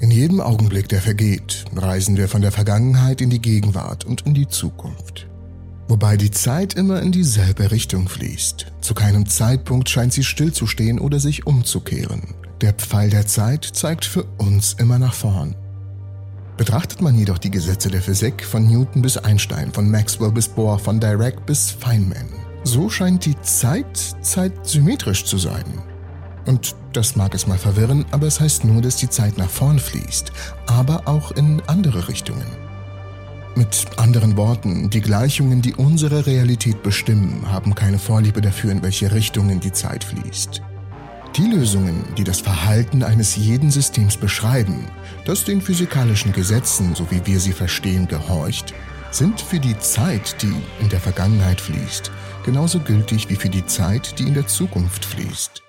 In jedem Augenblick, der vergeht, reisen wir von der Vergangenheit in die Gegenwart und in die Zukunft. Wobei die Zeit immer in dieselbe Richtung fließt. Zu keinem Zeitpunkt scheint sie stillzustehen oder sich umzukehren. Der Pfeil der Zeit zeigt für uns immer nach vorn. Betrachtet man jedoch die Gesetze der Physik von Newton bis Einstein, von Maxwell bis Bohr, von Dirac bis Feynman, so scheint die Zeit zeitsymmetrisch zu sein. Und das mag es mal verwirren, aber es heißt nur, dass die Zeit nach vorn fließt, aber auch in andere Richtungen. Mit anderen Worten, die Gleichungen, die unsere Realität bestimmen, haben keine Vorliebe dafür, in welche Richtungen die Zeit fließt. Die Lösungen, die das Verhalten eines jeden Systems beschreiben, das den physikalischen Gesetzen, so wie wir sie verstehen, gehorcht, sind für die Zeit, die in der Vergangenheit fließt, genauso gültig wie für die Zeit, die in der Zukunft fließt.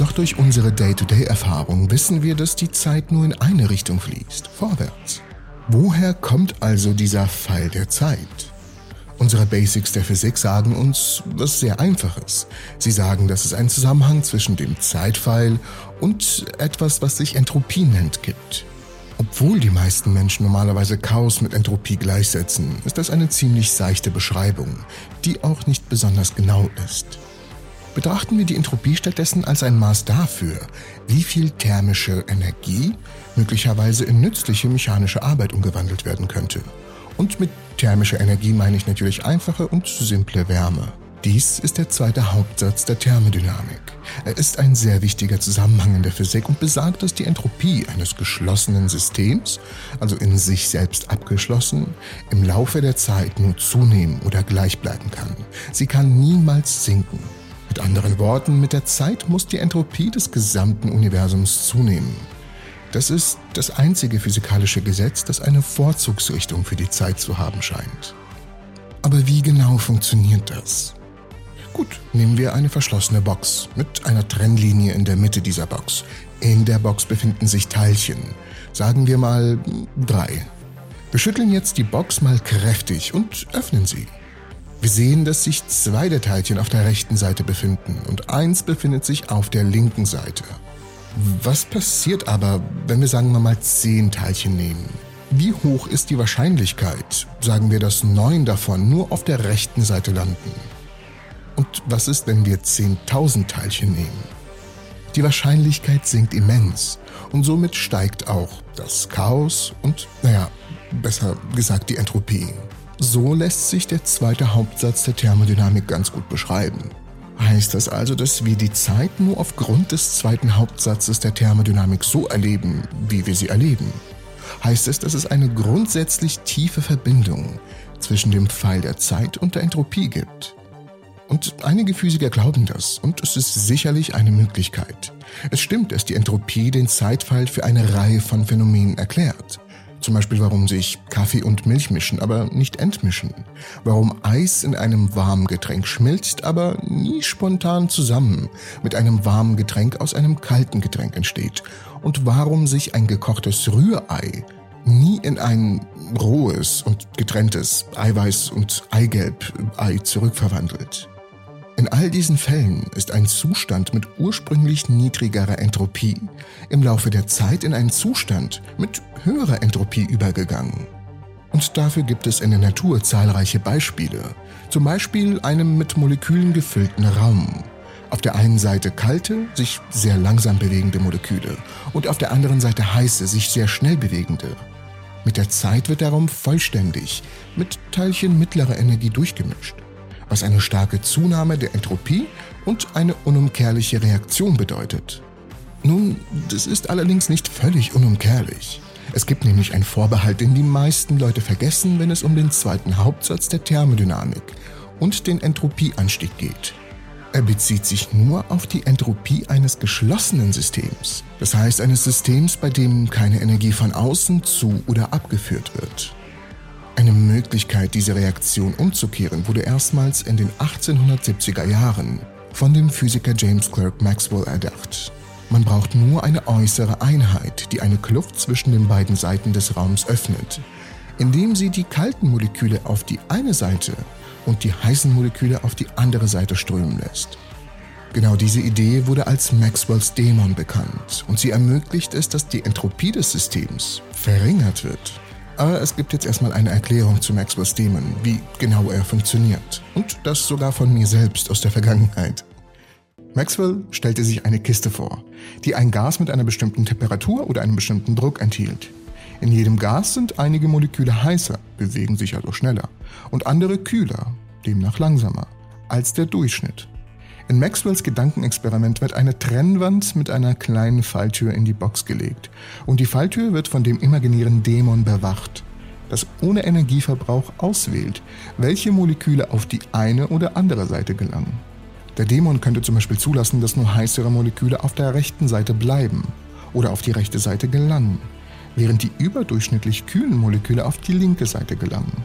Doch durch unsere Day-to-Day-Erfahrung wissen wir, dass die Zeit nur in eine Richtung fließt, vorwärts. Woher kommt also dieser Pfeil der Zeit? Unsere Basics der Physik sagen uns was sehr Einfaches. Sie sagen, dass es einen Zusammenhang zwischen dem Zeitpfeil und etwas, was sich Entropie nennt, gibt. Obwohl die meisten Menschen normalerweise Chaos mit Entropie gleichsetzen, ist das eine ziemlich seichte Beschreibung, die auch nicht besonders genau ist. Betrachten wir die Entropie stattdessen als ein Maß dafür, wie viel thermische Energie möglicherweise in nützliche mechanische Arbeit umgewandelt werden könnte. Und mit thermischer Energie meine ich natürlich einfache und simple Wärme. Dies ist der zweite Hauptsatz der Thermodynamik. Er ist ein sehr wichtiger Zusammenhang in der Physik und besagt, dass die Entropie eines geschlossenen Systems, also in sich selbst abgeschlossen, im Laufe der Zeit nur zunehmen oder gleich bleiben kann. Sie kann niemals sinken. Mit anderen Worten, mit der Zeit muss die Entropie des gesamten Universums zunehmen. Das ist das einzige physikalische Gesetz, das eine Vorzugsrichtung für die Zeit zu haben scheint. Aber wie genau funktioniert das? Gut, nehmen wir eine verschlossene Box mit einer Trennlinie in der Mitte dieser Box. In der Box befinden sich Teilchen. Sagen wir mal drei. Wir schütteln jetzt die Box mal kräftig und öffnen sie. Wir sehen, dass sich zwei der Teilchen auf der rechten Seite befinden und eins befindet sich auf der linken Seite. Was passiert aber, wenn wir sagen wir mal zehn Teilchen nehmen? Wie hoch ist die Wahrscheinlichkeit, sagen wir, dass neun davon nur auf der rechten Seite landen? Und was ist, wenn wir 10.000 Teilchen nehmen? Die Wahrscheinlichkeit sinkt immens und somit steigt auch das Chaos und, naja, besser gesagt die Entropie. So lässt sich der zweite Hauptsatz der Thermodynamik ganz gut beschreiben. Heißt das also, dass wir die Zeit nur aufgrund des zweiten Hauptsatzes der Thermodynamik so erleben, wie wir sie erleben? Heißt es, dass es eine grundsätzlich tiefe Verbindung zwischen dem Pfeil der Zeit und der Entropie gibt? Und einige Physiker glauben das und es ist sicherlich eine Möglichkeit. Es stimmt, dass die Entropie den Zeitpfeil für eine Reihe von Phänomenen erklärt. Zum Beispiel, warum sich Kaffee und Milch mischen, aber nicht entmischen. Warum Eis in einem warmen Getränk schmilzt, aber nie spontan zusammen mit einem warmen Getränk aus einem kalten Getränk entsteht. Und warum sich ein gekochtes Rührei nie in ein rohes und getrenntes Eiweiß- und Eigelb-Ei zurückverwandelt. In all diesen Fällen ist ein Zustand mit ursprünglich niedrigerer Entropie im Laufe der Zeit in einen Zustand mit höherer Entropie übergegangen. Und dafür gibt es in der Natur zahlreiche Beispiele, zum Beispiel einem mit Molekülen gefüllten Raum. Auf der einen Seite kalte, sich sehr langsam bewegende Moleküle und auf der anderen Seite heiße, sich sehr schnell bewegende. Mit der Zeit wird der Raum vollständig mit Teilchen mittlerer Energie durchgemischt was eine starke Zunahme der Entropie und eine unumkehrliche Reaktion bedeutet. Nun, das ist allerdings nicht völlig unumkehrlich. Es gibt nämlich einen Vorbehalt, den die meisten Leute vergessen, wenn es um den zweiten Hauptsatz der Thermodynamik und den Entropieanstieg geht. Er bezieht sich nur auf die Entropie eines geschlossenen Systems, das heißt eines Systems, bei dem keine Energie von außen zu oder abgeführt wird. Eine Möglichkeit, diese Reaktion umzukehren, wurde erstmals in den 1870er Jahren von dem Physiker James Clerk Maxwell erdacht. Man braucht nur eine äußere Einheit, die eine Kluft zwischen den beiden Seiten des Raums öffnet, indem sie die kalten Moleküle auf die eine Seite und die heißen Moleküle auf die andere Seite strömen lässt. Genau diese Idee wurde als Maxwells Dämon bekannt und sie ermöglicht es, dass die Entropie des Systems verringert wird. Aber es gibt jetzt erstmal eine Erklärung zu Maxwells Dämon, wie genau er funktioniert. Und das sogar von mir selbst aus der Vergangenheit. Maxwell stellte sich eine Kiste vor, die ein Gas mit einer bestimmten Temperatur oder einem bestimmten Druck enthielt. In jedem Gas sind einige Moleküle heißer, bewegen sich also schneller, und andere kühler, demnach langsamer, als der Durchschnitt. In Maxwells Gedankenexperiment wird eine Trennwand mit einer kleinen Falltür in die Box gelegt und die Falltür wird von dem imaginären Dämon bewacht, das ohne Energieverbrauch auswählt, welche Moleküle auf die eine oder andere Seite gelangen. Der Dämon könnte zum Beispiel zulassen, dass nur heißere Moleküle auf der rechten Seite bleiben oder auf die rechte Seite gelangen, während die überdurchschnittlich kühlen Moleküle auf die linke Seite gelangen.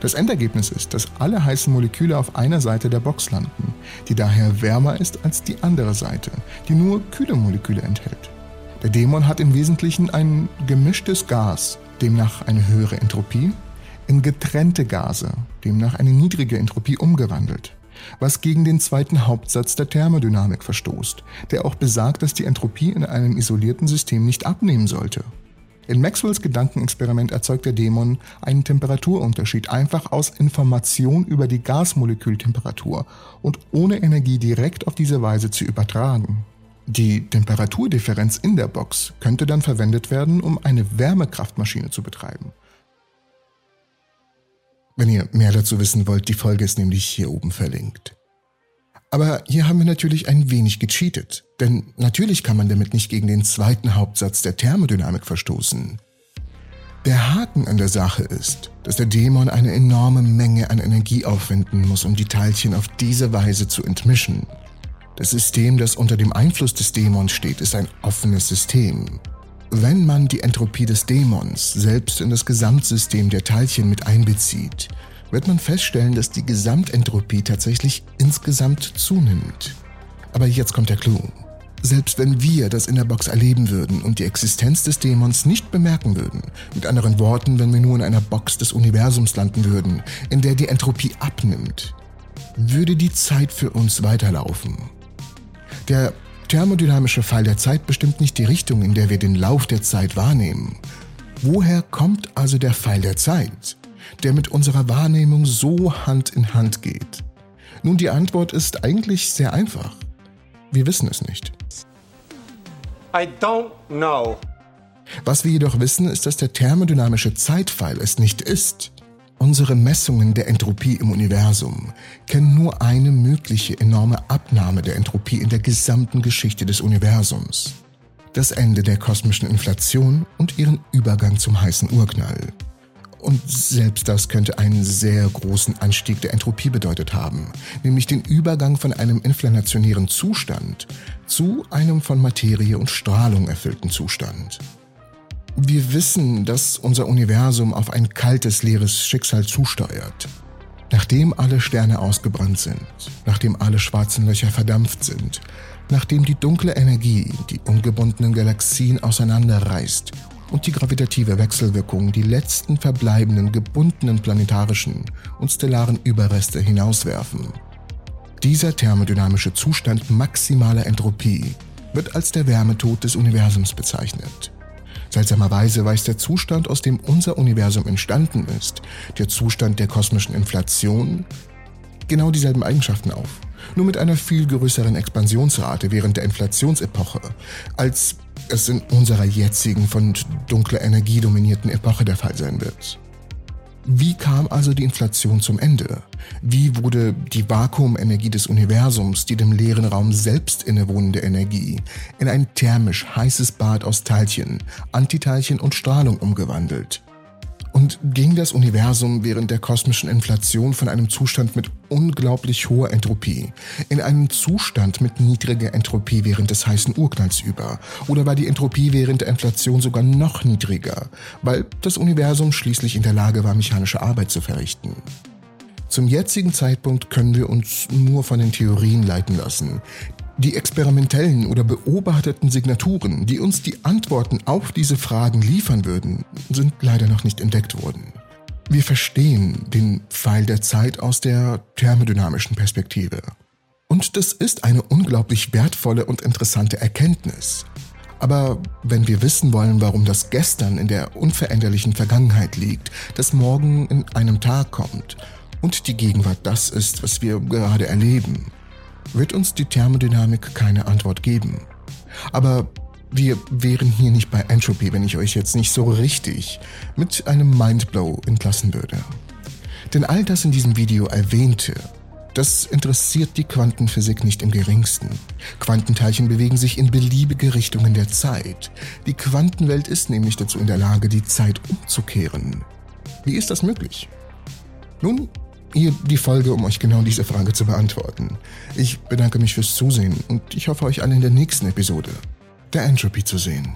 Das Endergebnis ist, dass alle heißen Moleküle auf einer Seite der Box landen, die daher wärmer ist als die andere Seite, die nur kühle Moleküle enthält. Der Dämon hat im Wesentlichen ein gemischtes Gas, demnach eine höhere Entropie, in getrennte Gase, demnach eine niedrige Entropie umgewandelt was gegen den zweiten Hauptsatz der Thermodynamik verstoßt, der auch besagt, dass die Entropie in einem isolierten System nicht abnehmen sollte. In Maxwells Gedankenexperiment erzeugt der Dämon einen Temperaturunterschied einfach aus Information über die Gasmolekültemperatur und ohne Energie direkt auf diese Weise zu übertragen. Die Temperaturdifferenz in der Box könnte dann verwendet werden, um eine Wärmekraftmaschine zu betreiben. Wenn ihr mehr dazu wissen wollt, die Folge ist nämlich hier oben verlinkt. Aber hier haben wir natürlich ein wenig gecheatet, denn natürlich kann man damit nicht gegen den zweiten Hauptsatz der Thermodynamik verstoßen. Der Haken an der Sache ist, dass der Dämon eine enorme Menge an Energie aufwenden muss, um die Teilchen auf diese Weise zu entmischen. Das System, das unter dem Einfluss des Dämons steht, ist ein offenes System. Wenn man die Entropie des Dämons selbst in das Gesamtsystem der Teilchen mit einbezieht, wird man feststellen, dass die Gesamtentropie tatsächlich insgesamt zunimmt. Aber jetzt kommt der Clou. Selbst wenn wir das in der Box erleben würden und die Existenz des Dämons nicht bemerken würden, mit anderen Worten, wenn wir nur in einer Box des Universums landen würden, in der die Entropie abnimmt, würde die Zeit für uns weiterlaufen. Der thermodynamische Fall der Zeit bestimmt nicht die Richtung, in der wir den Lauf der Zeit wahrnehmen. Woher kommt also der Pfeil der Zeit, der mit unserer Wahrnehmung so Hand in Hand geht? Nun, die Antwort ist eigentlich sehr einfach. Wir wissen es nicht. I don't know. Was wir jedoch wissen, ist, dass der thermodynamische Zeitpfeil es nicht ist. Unsere Messungen der Entropie im Universum kennen nur eine mögliche enorme Abnahme der Entropie in der gesamten Geschichte des Universums. Das Ende der kosmischen Inflation und ihren Übergang zum heißen Urknall. Und selbst das könnte einen sehr großen Anstieg der Entropie bedeutet haben, nämlich den Übergang von einem inflationären Zustand zu einem von Materie und Strahlung erfüllten Zustand. Wir wissen, dass unser Universum auf ein kaltes, leeres Schicksal zusteuert. Nachdem alle Sterne ausgebrannt sind, nachdem alle schwarzen Löcher verdampft sind, nachdem die dunkle Energie die ungebundenen Galaxien auseinanderreißt und die gravitative Wechselwirkung die letzten verbleibenden gebundenen planetarischen und stellaren Überreste hinauswerfen. Dieser thermodynamische Zustand maximaler Entropie wird als der Wärmetod des Universums bezeichnet. Seltsamerweise weist der Zustand, aus dem unser Universum entstanden ist, der Zustand der kosmischen Inflation, genau dieselben Eigenschaften auf, nur mit einer viel größeren Expansionsrate während der Inflationsepoche, als es in unserer jetzigen von dunkler Energie dominierten Epoche der Fall sein wird. Wie kam also die Inflation zum Ende? Wie wurde die Vakuumenergie des Universums, die dem leeren Raum selbst innewohnende Energie, in ein thermisch heißes Bad aus Teilchen, Antiteilchen und Strahlung umgewandelt? Und ging das Universum während der kosmischen Inflation von einem Zustand mit unglaublich hoher Entropie in einen Zustand mit niedriger Entropie während des heißen Urknalls über? Oder war die Entropie während der Inflation sogar noch niedriger, weil das Universum schließlich in der Lage war, mechanische Arbeit zu verrichten? Zum jetzigen Zeitpunkt können wir uns nur von den Theorien leiten lassen, die experimentellen oder beobachteten Signaturen, die uns die Antworten auf diese Fragen liefern würden, sind leider noch nicht entdeckt worden. Wir verstehen den Pfeil der Zeit aus der thermodynamischen Perspektive. Und das ist eine unglaublich wertvolle und interessante Erkenntnis. Aber wenn wir wissen wollen, warum das Gestern in der unveränderlichen Vergangenheit liegt, das Morgen in einem Tag kommt und die Gegenwart das ist, was wir gerade erleben, wird uns die Thermodynamik keine Antwort geben. Aber wir wären hier nicht bei Entropy, wenn ich euch jetzt nicht so richtig mit einem Mindblow entlassen würde. Denn all das in diesem Video erwähnte, das interessiert die Quantenphysik nicht im geringsten. Quantenteilchen bewegen sich in beliebige Richtungen der Zeit. Die Quantenwelt ist nämlich dazu in der Lage, die Zeit umzukehren. Wie ist das möglich? Nun, hier die Folge, um euch genau diese Frage zu beantworten. Ich bedanke mich fürs Zusehen und ich hoffe euch alle in der nächsten Episode der Entropy zu sehen.